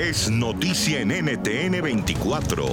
es noticia en NTN 24.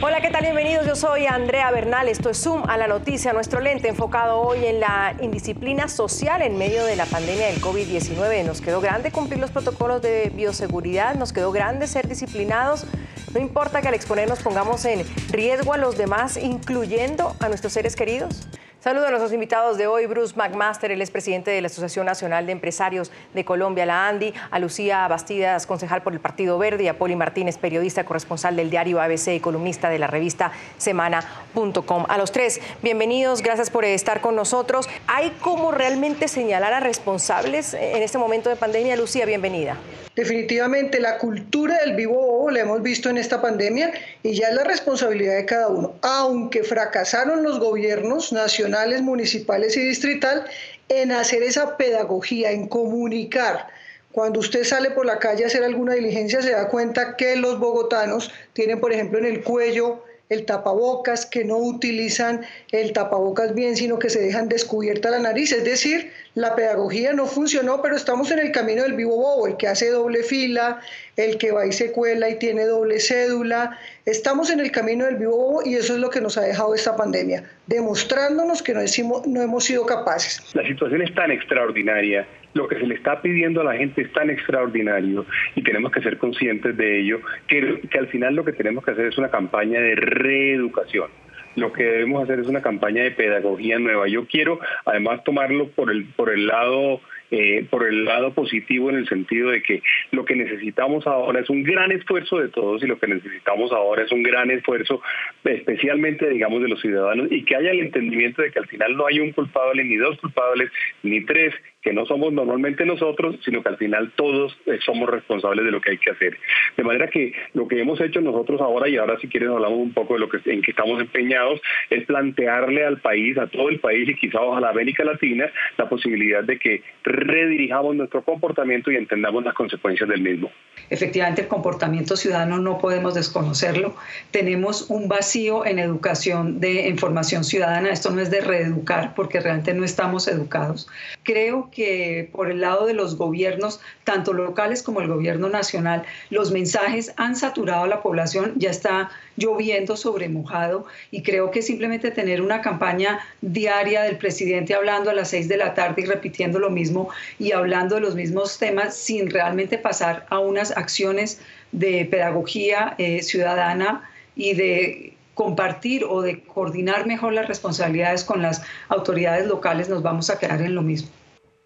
Hola, ¿qué tal? Bienvenidos. Yo soy Andrea Bernal. Esto es Zoom a la noticia, nuestro lente enfocado hoy en la indisciplina social en medio de la pandemia del COVID-19. Nos quedó grande cumplir los protocolos de bioseguridad, nos quedó grande ser disciplinados. No importa que al exponer nos pongamos en riesgo a los demás, incluyendo a nuestros seres queridos. Saludos a nuestros invitados de hoy, Bruce McMaster, el expresidente de la Asociación Nacional de Empresarios de Colombia, la ANDI, a Lucía Bastidas, concejal por el Partido Verde, y a Poli Martínez, periodista corresponsal del diario ABC y columnista de la revista Semana.com. A los tres, bienvenidos, gracias por estar con nosotros. ¿Hay cómo realmente señalar a responsables en este momento de pandemia? Lucía, bienvenida. Definitivamente la cultura del vivo bobo la hemos visto en esta pandemia y ya es la responsabilidad de cada uno. Aunque fracasaron los gobiernos nacionales, municipales y distrital en hacer esa pedagogía, en comunicar. Cuando usted sale por la calle a hacer alguna diligencia se da cuenta que los bogotanos tienen, por ejemplo, en el cuello el tapabocas, que no utilizan el tapabocas bien, sino que se dejan descubierta la nariz. Es decir, la pedagogía no funcionó, pero estamos en el camino del vivo bobo, el que hace doble fila, el que va y se cuela y tiene doble cédula. Estamos en el camino del vivo bobo y eso es lo que nos ha dejado esta pandemia, demostrándonos que no, no hemos sido capaces. La situación es tan extraordinaria lo que se le está pidiendo a la gente es tan extraordinario y tenemos que ser conscientes de ello, que, que al final lo que tenemos que hacer es una campaña de reeducación lo que debemos hacer es una campaña de pedagogía nueva. Yo quiero además tomarlo por el, por el lado eh, por el lado positivo en el sentido de que lo que necesitamos ahora es un gran esfuerzo de todos y lo que necesitamos ahora es un gran esfuerzo especialmente digamos de los ciudadanos y que haya el entendimiento de que al final no hay un culpable ni dos culpables ni tres que no somos normalmente nosotros, sino que al final todos eh, somos responsables de lo que hay que hacer. De manera que lo que hemos hecho nosotros ahora, y ahora si quieren hablamos un poco de lo que en que estamos empeñados, es plantearle al país, a todo el país y quizá a la América Latina, la posibilidad de que redirijamos nuestro comportamiento y entendamos las consecuencias del mismo. Efectivamente, el comportamiento ciudadano no podemos desconocerlo. Tenemos un vacío en educación de información ciudadana. Esto no es de reeducar porque realmente no estamos educados. Creo que por el lado de los gobiernos, tanto locales como el gobierno nacional, los mensajes han saturado a la población, ya está lloviendo sobre mojado y creo que simplemente tener una campaña diaria del presidente hablando a las seis de la tarde y repitiendo lo mismo y hablando de los mismos temas sin realmente pasar a unas acciones de pedagogía eh, ciudadana y de compartir o de coordinar mejor las responsabilidades con las autoridades locales, nos vamos a quedar en lo mismo.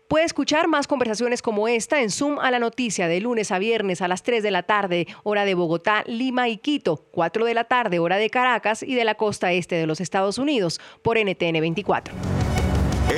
Puede escuchar más conversaciones como esta en Zoom a la noticia de lunes a viernes a las 3 de la tarde, hora de Bogotá, Lima y Quito, 4 de la tarde, hora de Caracas y de la costa este de los Estados Unidos, por NTN 24.